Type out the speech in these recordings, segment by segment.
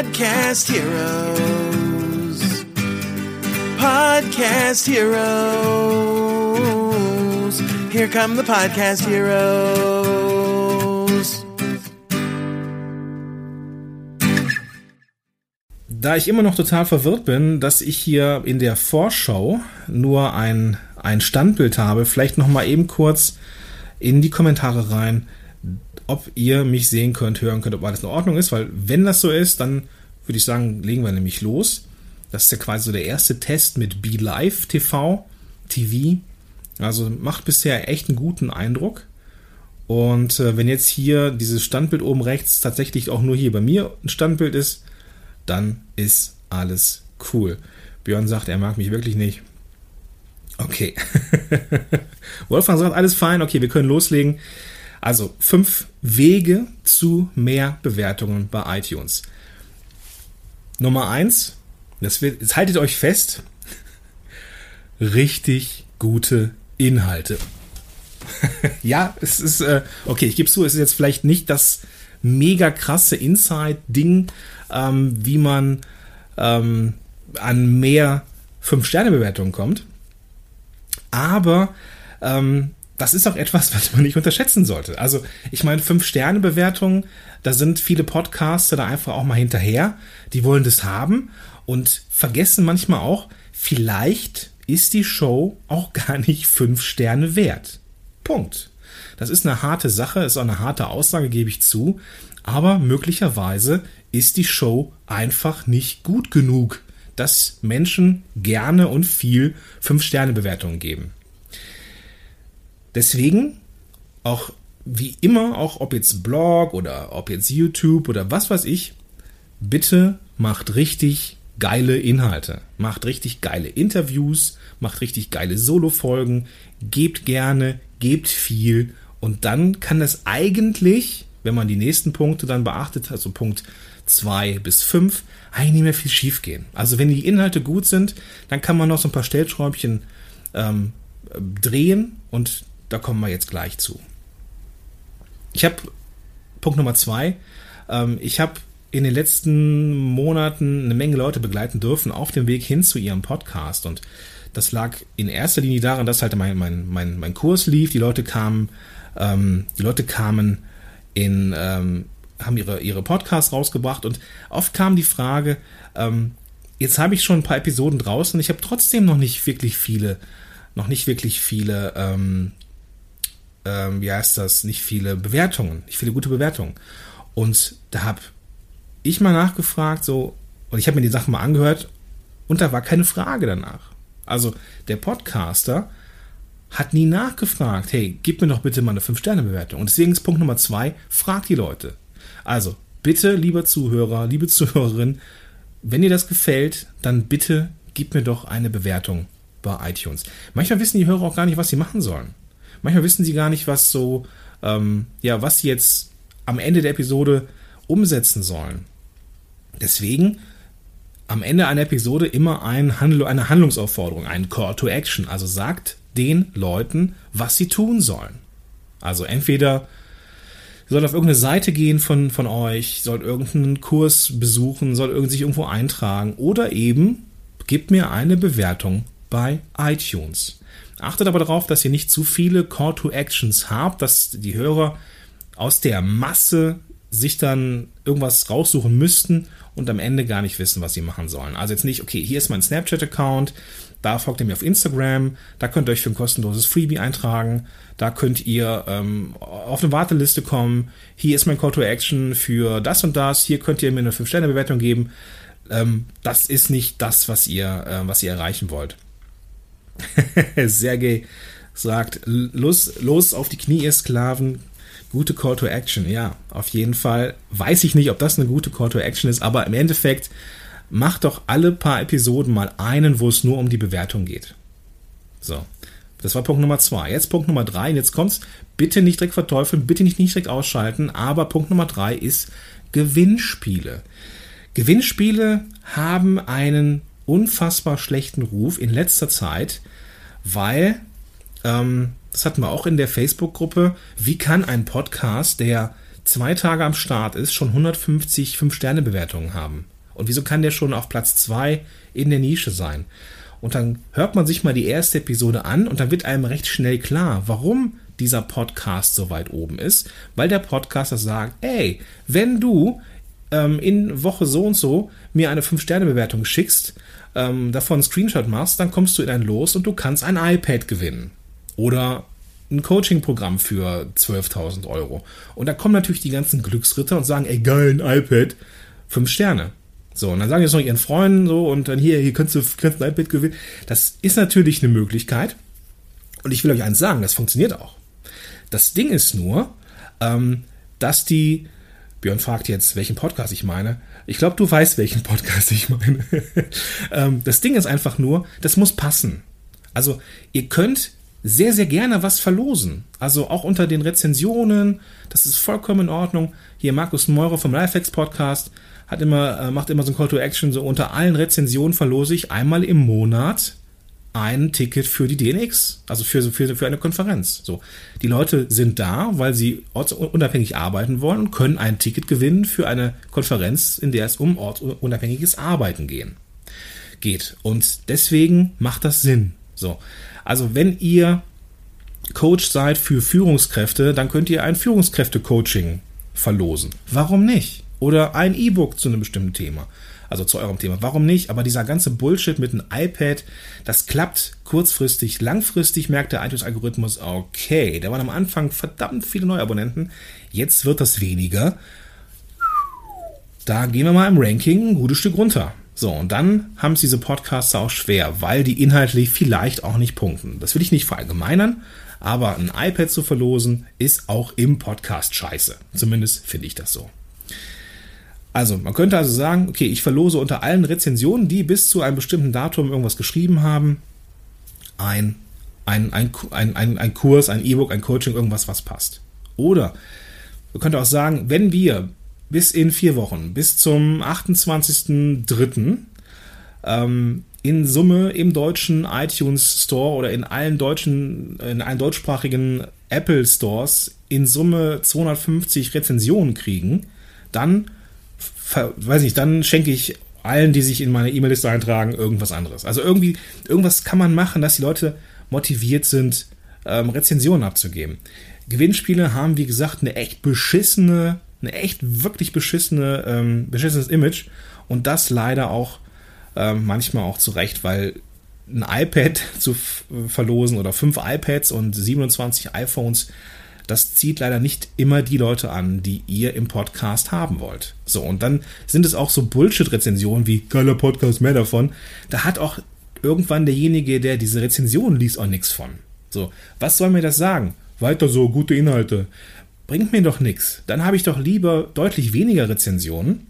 Podcast Heroes. Podcast Heroes. Here come the Podcast Heroes. Da ich immer noch total verwirrt bin, dass ich hier in der Vorschau nur ein, ein Standbild habe, vielleicht noch mal eben kurz in die Kommentare rein, ob ihr mich sehen könnt, hören könnt, ob alles in Ordnung ist, weil wenn das so ist, dann würde ich sagen, legen wir nämlich los. Das ist ja quasi so der erste Test mit Be Live TV, TV. Also macht bisher echt einen guten Eindruck. Und äh, wenn jetzt hier dieses Standbild oben rechts tatsächlich auch nur hier bei mir ein Standbild ist, dann ist alles cool. Björn sagt, er mag mich wirklich nicht. Okay. Wolfgang sagt, alles fein. Okay, wir können loslegen. Also fünf Wege zu mehr Bewertungen bei iTunes. Nummer eins, das wird, jetzt haltet euch fest, richtig gute Inhalte. ja, es ist, äh, okay, ich gebe zu, es ist jetzt vielleicht nicht das mega krasse Inside-Ding, ähm, wie man ähm, an mehr 5-Sterne-Bewertungen kommt. Aber ähm, das ist auch etwas, was man nicht unterschätzen sollte. Also, ich meine, 5-Sterne-Bewertungen, da sind viele Podcaster da einfach auch mal hinterher. Die wollen das haben und vergessen manchmal auch, vielleicht ist die Show auch gar nicht 5 Sterne wert. Punkt. Das ist eine harte Sache, ist auch eine harte Aussage, gebe ich zu. Aber möglicherweise ist die Show einfach nicht gut genug, dass Menschen gerne und viel 5-Sterne-Bewertungen geben. Deswegen auch wie immer, auch ob jetzt Blog oder ob jetzt YouTube oder was weiß ich, bitte macht richtig geile Inhalte, macht richtig geile Interviews, macht richtig geile Solo-Folgen, gebt gerne, gebt viel und dann kann es eigentlich, wenn man die nächsten Punkte dann beachtet, also Punkt 2 bis 5, eigentlich nicht mehr viel schief gehen. Also wenn die Inhalte gut sind, dann kann man noch so ein paar Stellschräubchen ähm, drehen und da kommen wir jetzt gleich zu. Ich habe Punkt Nummer zwei. Ähm, ich habe in den letzten Monaten eine Menge Leute begleiten dürfen auf dem Weg hin zu ihrem Podcast und das lag in erster Linie daran, dass halt mein, mein, mein, mein Kurs lief. Die Leute kamen, ähm, die Leute kamen in, ähm, haben ihre, ihre Podcasts rausgebracht und oft kam die Frage, ähm, jetzt habe ich schon ein paar Episoden draußen ich habe trotzdem noch nicht wirklich viele, noch nicht wirklich viele ähm, wie heißt das, nicht viele Bewertungen, nicht viele gute Bewertungen. Und da habe ich mal nachgefragt, so, und ich habe mir die Sachen mal angehört und da war keine Frage danach. Also der Podcaster hat nie nachgefragt, hey, gib mir doch bitte mal eine 5-Sterne-Bewertung. Und deswegen ist Punkt Nummer zwei, frag die Leute. Also, bitte, lieber Zuhörer, liebe Zuhörerin, wenn dir das gefällt, dann bitte gib mir doch eine Bewertung bei iTunes. Manchmal wissen die Hörer auch gar nicht, was sie machen sollen. Manchmal wissen sie gar nicht, was so, ähm, ja, was sie jetzt am Ende der Episode umsetzen sollen. Deswegen am Ende einer Episode immer ein Handl eine Handlungsaufforderung, ein Call to Action. Also sagt den Leuten, was sie tun sollen. Also entweder sollt auf irgendeine Seite gehen von, von euch, sollt irgendeinen Kurs besuchen, sollt sich irgendwo eintragen oder eben gebt mir eine Bewertung bei iTunes. Achtet aber darauf, dass ihr nicht zu viele Call to Actions habt, dass die Hörer aus der Masse sich dann irgendwas raussuchen müssten und am Ende gar nicht wissen, was sie machen sollen. Also jetzt nicht, okay, hier ist mein Snapchat-Account, da folgt ihr mir auf Instagram, da könnt ihr euch für ein kostenloses Freebie eintragen, da könnt ihr ähm, auf eine Warteliste kommen, hier ist mein Call to Action für das und das, hier könnt ihr mir eine 5-Sterne-Bewertung geben. Ähm, das ist nicht das, was ihr, äh, was ihr erreichen wollt. Sergej sagt, los, los auf die Knie, ihr Sklaven. Gute Call to Action, ja, auf jeden Fall. Weiß ich nicht, ob das eine gute Call to Action ist, aber im Endeffekt macht doch alle paar Episoden mal einen, wo es nur um die Bewertung geht. So. Das war Punkt Nummer zwei. Jetzt Punkt Nummer drei. Und jetzt kommt's. Bitte nicht direkt verteufeln, bitte nicht, nicht direkt ausschalten. Aber Punkt Nummer drei ist Gewinnspiele. Gewinnspiele haben einen unfassbar schlechten Ruf in letzter Zeit weil, ähm, das hatten wir auch in der Facebook-Gruppe, wie kann ein Podcast, der zwei Tage am Start ist, schon 150 5-Sterne-Bewertungen haben? Und wieso kann der schon auf Platz 2 in der Nische sein? Und dann hört man sich mal die erste Episode an und dann wird einem recht schnell klar, warum dieser Podcast so weit oben ist, weil der Podcaster sagt, ey, wenn du ähm, in Woche so und so mir eine 5-Sterne-Bewertung schickst, ähm, davon einen Screenshot machst, dann kommst du in ein Los und du kannst ein iPad gewinnen. Oder ein Coaching-Programm für 12.000 Euro. Und da kommen natürlich die ganzen Glücksritter und sagen, ey, geil, ein iPad, 5 Sterne. So, und dann sagen jetzt noch ihren Freunden so und dann hier, hier kannst du, kannst ein iPad gewinnen. Das ist natürlich eine Möglichkeit. Und ich will euch eins sagen, das funktioniert auch. Das Ding ist nur, ähm, dass die, Björn fragt jetzt, welchen Podcast ich meine. Ich glaube, du weißt, welchen Podcast ich meine. ähm, das Ding ist einfach nur, das muss passen. Also, ihr könnt sehr, sehr gerne was verlosen. Also auch unter den Rezensionen. Das ist vollkommen in Ordnung. Hier Markus Meurer vom Lifehacks Podcast hat immer, äh, macht immer so ein Call to Action. So unter allen Rezensionen verlose ich einmal im Monat ein Ticket für die DNX, also für, für, für eine Konferenz. So, die Leute sind da, weil sie ortsunabhängig arbeiten wollen und können ein Ticket gewinnen für eine Konferenz, in der es um ortsunabhängiges Arbeiten gehen geht. Und deswegen macht das Sinn. So, also wenn ihr Coach seid für Führungskräfte, dann könnt ihr ein Führungskräfte-Coaching verlosen. Warum nicht? Oder ein E-Book zu einem bestimmten Thema. Also zu eurem Thema. Warum nicht? Aber dieser ganze Bullshit mit einem iPad, das klappt kurzfristig. Langfristig merkt der iTunes-Algorithmus, okay, da waren am Anfang verdammt viele Neuabonnenten. Jetzt wird das weniger. Da gehen wir mal im Ranking ein gutes Stück runter. So, und dann haben es diese Podcasts auch schwer, weil die inhaltlich vielleicht auch nicht punkten. Das will ich nicht verallgemeinern, aber ein iPad zu verlosen ist auch im Podcast scheiße. Zumindest finde ich das so. Also, man könnte also sagen, okay, ich verlose unter allen Rezensionen, die bis zu einem bestimmten Datum irgendwas geschrieben haben, ein, ein, ein, ein, ein, ein Kurs, ein E-Book, ein Coaching, irgendwas, was passt. Oder man könnte auch sagen, wenn wir bis in vier Wochen, bis zum 28.03. Ähm, in Summe im deutschen iTunes Store oder in allen deutschen, in allen deutschsprachigen Apple Stores in Summe 250 Rezensionen kriegen, dann, weiß ich, dann schenke ich allen, die sich in meine E-Mail-Liste eintragen, irgendwas anderes. Also irgendwie, irgendwas kann man machen, dass die Leute motiviert sind, ähm, Rezensionen abzugeben. Gewinnspiele haben, wie gesagt, eine echt beschissene eine echt wirklich beschissene, ähm, beschissenes Image und das leider auch ähm, manchmal auch zu Recht, weil ein iPad zu verlosen oder fünf iPads und 27 iPhones, das zieht leider nicht immer die Leute an, die ihr im Podcast haben wollt. So, und dann sind es auch so Bullshit-Rezensionen wie geiler Podcast, mehr davon. Da hat auch irgendwann derjenige, der diese Rezension liest, auch nichts von. So, was soll mir das sagen? Weiter so, gute Inhalte bringt mir doch nichts. Dann habe ich doch lieber deutlich weniger Rezensionen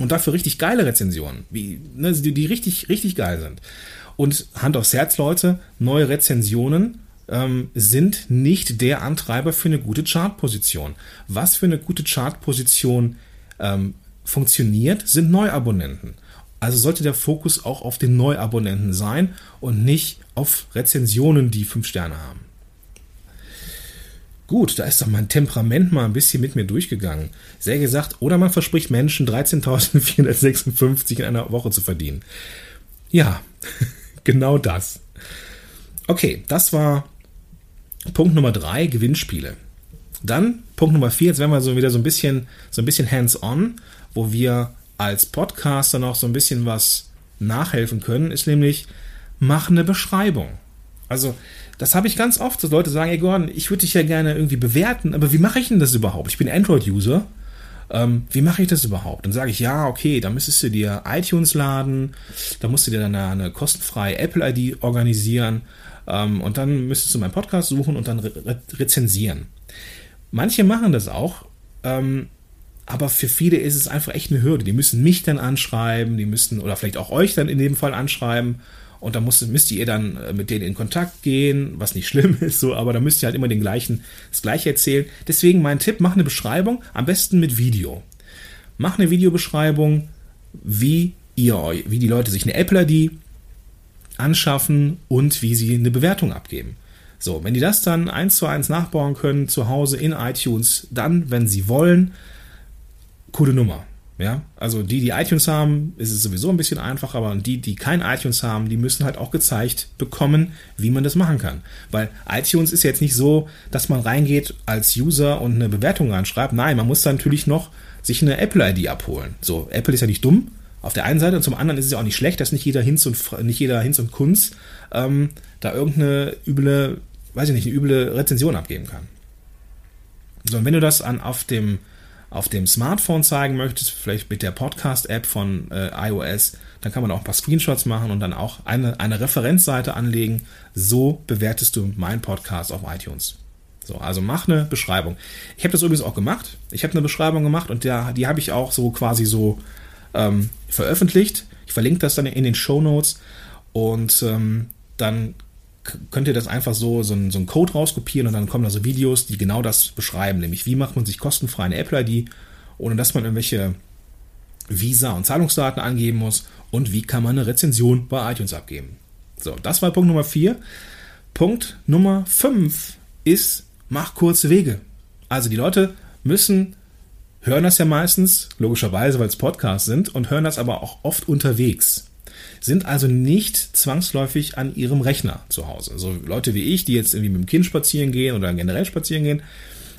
und dafür richtig geile Rezensionen, wie, ne, die, die richtig, richtig geil sind. Und Hand aufs Herz, Leute, neue Rezensionen ähm, sind nicht der Antreiber für eine gute Chartposition. Was für eine gute Chartposition ähm, funktioniert, sind Neuabonnenten. Also sollte der Fokus auch auf den Neuabonnenten sein und nicht auf Rezensionen, die fünf Sterne haben. Gut, da ist doch mein Temperament mal ein bisschen mit mir durchgegangen. Sehr gesagt, oder man verspricht Menschen 13.456 in einer Woche zu verdienen. Ja, genau das. Okay, das war Punkt Nummer drei, Gewinnspiele. Dann Punkt Nummer vier, jetzt werden wir so wieder so ein bisschen, so ein bisschen hands-on, wo wir als Podcaster noch so ein bisschen was nachhelfen können, ist nämlich, mach eine Beschreibung. Also, das habe ich ganz oft, dass Leute sagen, ey Gordon, ich würde dich ja gerne irgendwie bewerten, aber wie mache ich denn das überhaupt? Ich bin Android-User. Ähm, wie mache ich das überhaupt? Dann sage ich, ja, okay, da müsstest du dir iTunes laden, da musst du dir dann eine, kostenfreie Apple-ID organisieren ähm, und dann müsstest du meinen Podcast suchen und dann re rezensieren. Manche machen das auch, ähm, aber für viele ist es einfach echt eine Hürde. Die müssen mich dann anschreiben, die müssen, oder vielleicht auch euch dann in dem Fall anschreiben und da müsst, müsst ihr dann äh, mit denen in Kontakt gehen, was nicht schlimm ist, so, aber da müsst ihr halt immer den gleichen, das gleiche erzählen. Deswegen mein Tipp, mach eine Beschreibung, am besten mit Video. Mach eine Videobeschreibung, wie ihr, wie die Leute sich eine Apple-ID anschaffen und wie sie eine Bewertung abgeben. So, wenn die das dann eins zu eins nachbauen können zu Hause in iTunes, dann, wenn sie wollen, coole Nummer. Ja, also die, die iTunes haben, ist es sowieso ein bisschen einfacher, aber die, die kein iTunes haben, die müssen halt auch gezeigt bekommen, wie man das machen kann. Weil iTunes ist jetzt nicht so, dass man reingeht als User und eine Bewertung reinschreibt. Nein, man muss da natürlich noch sich eine Apple-ID abholen. So, Apple ist ja nicht dumm auf der einen Seite und zum anderen ist es ja auch nicht schlecht, dass nicht jeder Hinz und nicht jeder Hinz und Kunz ähm, da irgendeine üble, weiß ich nicht, eine üble Rezension abgeben kann. So, und wenn du das an auf dem auf dem Smartphone zeigen möchtest, vielleicht mit der Podcast-App von äh, iOS, dann kann man auch ein paar Screenshots machen und dann auch eine, eine Referenzseite anlegen. So bewertest du meinen Podcast auf iTunes. So, also mach eine Beschreibung. Ich habe das übrigens auch gemacht. Ich habe eine Beschreibung gemacht und der, die habe ich auch so quasi so ähm, veröffentlicht. Ich verlinke das dann in den Show Notes und ähm, dann könnt ihr das einfach so, so, einen, so einen Code rauskopieren und dann kommen da so Videos, die genau das beschreiben, nämlich wie macht man sich kostenfrei eine Apple-ID, ohne dass man irgendwelche Visa- und Zahlungsdaten angeben muss und wie kann man eine Rezension bei iTunes abgeben. So, das war Punkt Nummer 4. Punkt Nummer 5 ist, mach kurze Wege. Also die Leute müssen, hören das ja meistens, logischerweise, weil es Podcasts sind, und hören das aber auch oft unterwegs sind also nicht zwangsläufig an ihrem Rechner zu Hause. So Leute wie ich, die jetzt irgendwie mit dem Kind spazieren gehen oder generell spazieren gehen,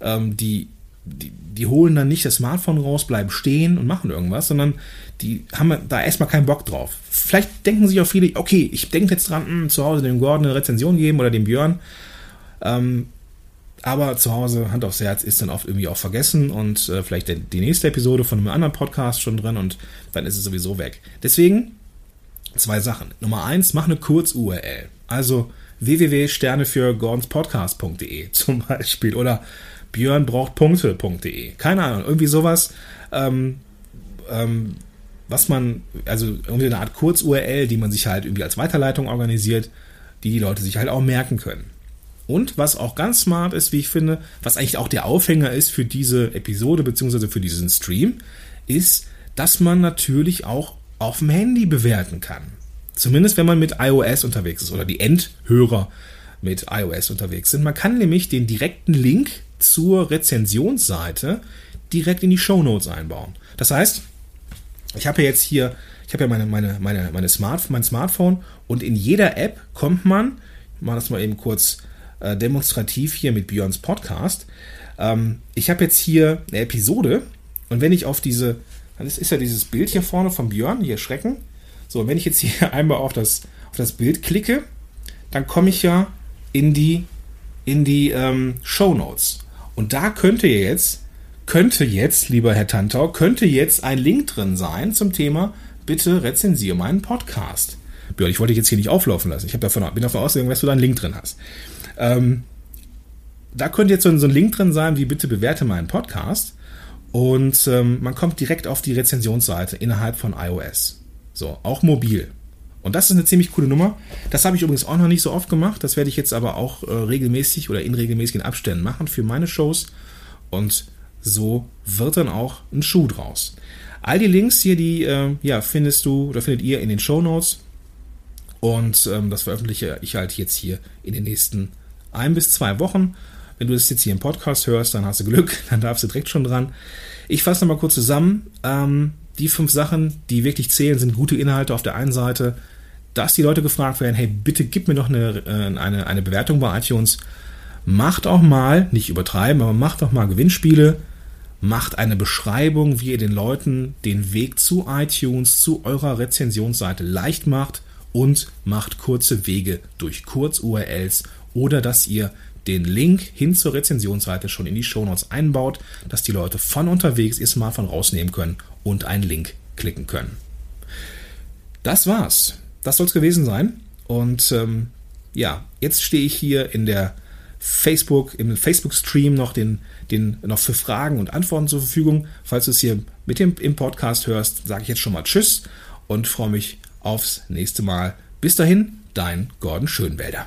ähm, die, die, die holen dann nicht das Smartphone raus, bleiben stehen und machen irgendwas, sondern die haben da erstmal keinen Bock drauf. Vielleicht denken sich auch viele, okay, ich denke jetzt dran, mh, hm, zu Hause dem Gordon eine Rezension geben oder dem Björn. Ähm, aber zu Hause, Hand aufs Herz, ist dann oft irgendwie auch vergessen und äh, vielleicht die nächste Episode von einem anderen Podcast schon drin und dann ist es sowieso weg. Deswegen zwei Sachen. Nummer eins, mach eine Kurz-URL. Also www.sterne für gordonspodcast.de zum Beispiel oder Björn braucht Punkte.de. Keine Ahnung, irgendwie sowas, ähm, ähm, was man, also irgendwie eine Art Kurz-URL, die man sich halt irgendwie als Weiterleitung organisiert, die die Leute sich halt auch merken können. Und was auch ganz smart ist, wie ich finde, was eigentlich auch der Aufhänger ist für diese Episode beziehungsweise für diesen Stream, ist, dass man natürlich auch auf dem Handy bewerten kann. Zumindest wenn man mit iOS unterwegs ist oder die Endhörer mit iOS unterwegs sind. Man kann nämlich den direkten Link zur Rezensionsseite direkt in die Show Notes einbauen. Das heißt, ich habe ja jetzt hier, ich habe ja meine, meine, meine, meine Smart, mein Smartphone und in jeder App kommt man, ich mache das mal eben kurz äh, demonstrativ hier mit Björns Podcast. Ähm, ich habe jetzt hier eine Episode und wenn ich auf diese ist, ist ja dieses Bild hier vorne von Björn, hier Schrecken. So, wenn ich jetzt hier einmal auf das, auf das Bild klicke, dann komme ich ja in die, in die ähm, Show Notes. Und da könnte jetzt, könnte jetzt, lieber Herr Tantau, könnte jetzt ein Link drin sein zum Thema, bitte rezensiere meinen Podcast. Björn, ich wollte dich jetzt hier nicht auflaufen lassen. Ich davon, bin davon ausgegangen, dass du da einen Link drin hast. Ähm, da könnte jetzt so ein, so ein Link drin sein, wie bitte bewerte meinen Podcast. Und ähm, man kommt direkt auf die Rezensionsseite innerhalb von iOS. So, auch mobil. Und das ist eine ziemlich coole Nummer. Das habe ich übrigens auch noch nicht so oft gemacht. Das werde ich jetzt aber auch äh, regelmäßig oder in regelmäßigen Abständen machen für meine Shows. Und so wird dann auch ein Schuh draus. All die Links hier, die äh, ja, findest du oder findet ihr in den Show Notes. Und ähm, das veröffentliche ich halt jetzt hier in den nächsten ein bis zwei Wochen. Wenn du das jetzt hier im Podcast hörst, dann hast du Glück, dann darfst du direkt schon dran. Ich fasse nochmal kurz zusammen. Ähm, die fünf Sachen, die wirklich zählen, sind gute Inhalte auf der einen Seite, dass die Leute gefragt werden, hey, bitte gib mir doch eine, äh, eine, eine Bewertung bei iTunes. Macht auch mal, nicht übertreiben, aber macht auch mal Gewinnspiele. Macht eine Beschreibung, wie ihr den Leuten den Weg zu iTunes, zu eurer Rezensionsseite leicht macht und macht kurze Wege durch Kurz-URLs oder dass ihr den Link hin zur Rezensionsseite schon in die Shownotes einbaut, dass die Leute von unterwegs ihr Smartphone rausnehmen können und einen Link klicken können. Das war's. Das soll es gewesen sein. Und ähm, ja, jetzt stehe ich hier in der Facebook, im Facebook-Stream noch, den, den, noch für Fragen und Antworten zur Verfügung. Falls du es hier mit dem im Podcast hörst, sage ich jetzt schon mal Tschüss und freue mich aufs nächste Mal. Bis dahin, dein Gordon Schönwälder.